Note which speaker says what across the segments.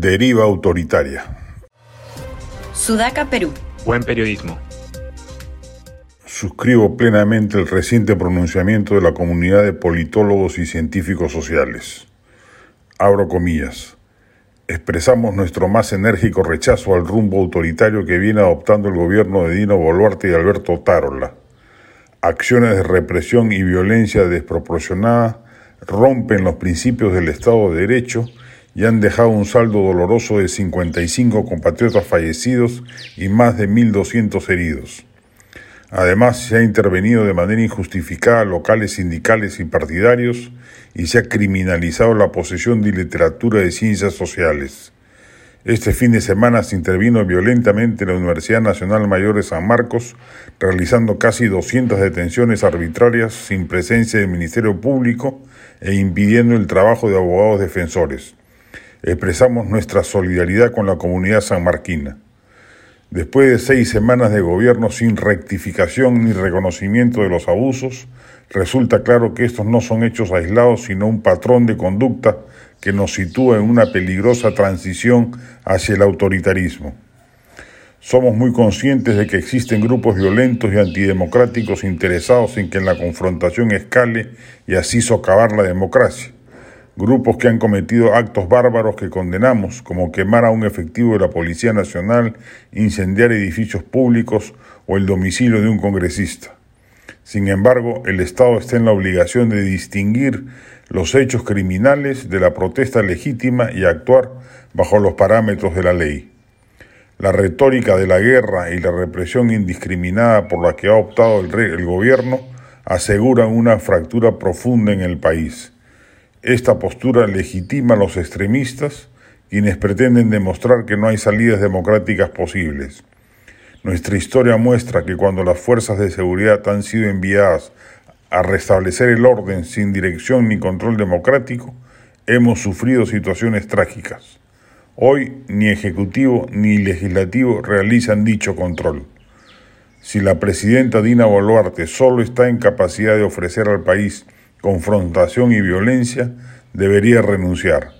Speaker 1: Deriva autoritaria.
Speaker 2: Sudaca, Perú.
Speaker 3: Buen periodismo.
Speaker 1: Suscribo plenamente el reciente pronunciamiento de la comunidad de politólogos y científicos sociales. Abro comillas. Expresamos nuestro más enérgico rechazo al rumbo autoritario que viene adoptando el gobierno de Dino Boluarte y Alberto Tarola. Acciones de represión y violencia desproporcionada rompen los principios del Estado de Derecho y han dejado un saldo doloroso de 55 compatriotas fallecidos y más de 1.200 heridos. Además, se ha intervenido de manera injustificada locales sindicales y partidarios y se ha criminalizado la posesión de literatura de ciencias sociales. Este fin de semana se intervino violentamente en la Universidad Nacional Mayor de San Marcos, realizando casi 200 detenciones arbitrarias sin presencia del Ministerio Público e impidiendo el trabajo de abogados defensores. Expresamos nuestra solidaridad con la comunidad sanmarquina. Después de seis semanas de gobierno sin rectificación ni reconocimiento de los abusos, resulta claro que estos no son hechos aislados, sino un patrón de conducta que nos sitúa en una peligrosa transición hacia el autoritarismo. Somos muy conscientes de que existen grupos violentos y antidemocráticos interesados en que la confrontación escale y así socavar la democracia grupos que han cometido actos bárbaros que condenamos, como quemar a un efectivo de la Policía Nacional, incendiar edificios públicos o el domicilio de un congresista. Sin embargo, el Estado está en la obligación de distinguir los hechos criminales de la protesta legítima y actuar bajo los parámetros de la ley. La retórica de la guerra y la represión indiscriminada por la que ha optado el, el gobierno aseguran una fractura profunda en el país. Esta postura legitima a los extremistas, quienes pretenden demostrar que no hay salidas democráticas posibles. Nuestra historia muestra que cuando las fuerzas de seguridad han sido enviadas a restablecer el orden sin dirección ni control democrático, hemos sufrido situaciones trágicas. Hoy ni Ejecutivo ni Legislativo realizan dicho control. Si la presidenta Dina Boluarte solo está en capacidad de ofrecer al país confrontación y violencia, debería renunciar.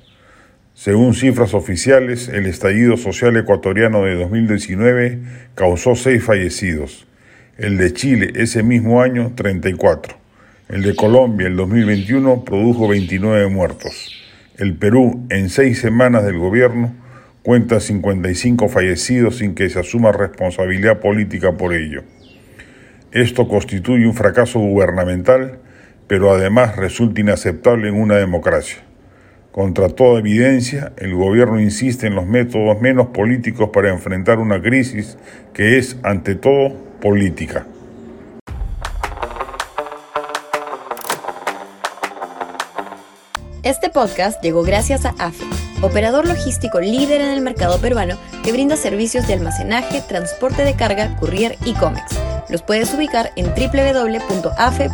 Speaker 1: Según cifras oficiales, el estallido social ecuatoriano de 2019 causó seis fallecidos. El de Chile ese mismo año, 34. El de Colombia, el 2021, produjo 29 muertos. El Perú, en seis semanas del gobierno, cuenta 55 fallecidos sin que se asuma responsabilidad política por ello. Esto constituye un fracaso gubernamental pero además resulta inaceptable en una democracia. Contra toda evidencia, el gobierno insiste en los métodos menos políticos para enfrentar una crisis que es, ante todo, política.
Speaker 2: Este podcast llegó gracias a AFE, operador logístico líder en el mercado peruano que brinda servicios de almacenaje, transporte de carga, courier y cómics. Los puedes ubicar en www.afe.pe.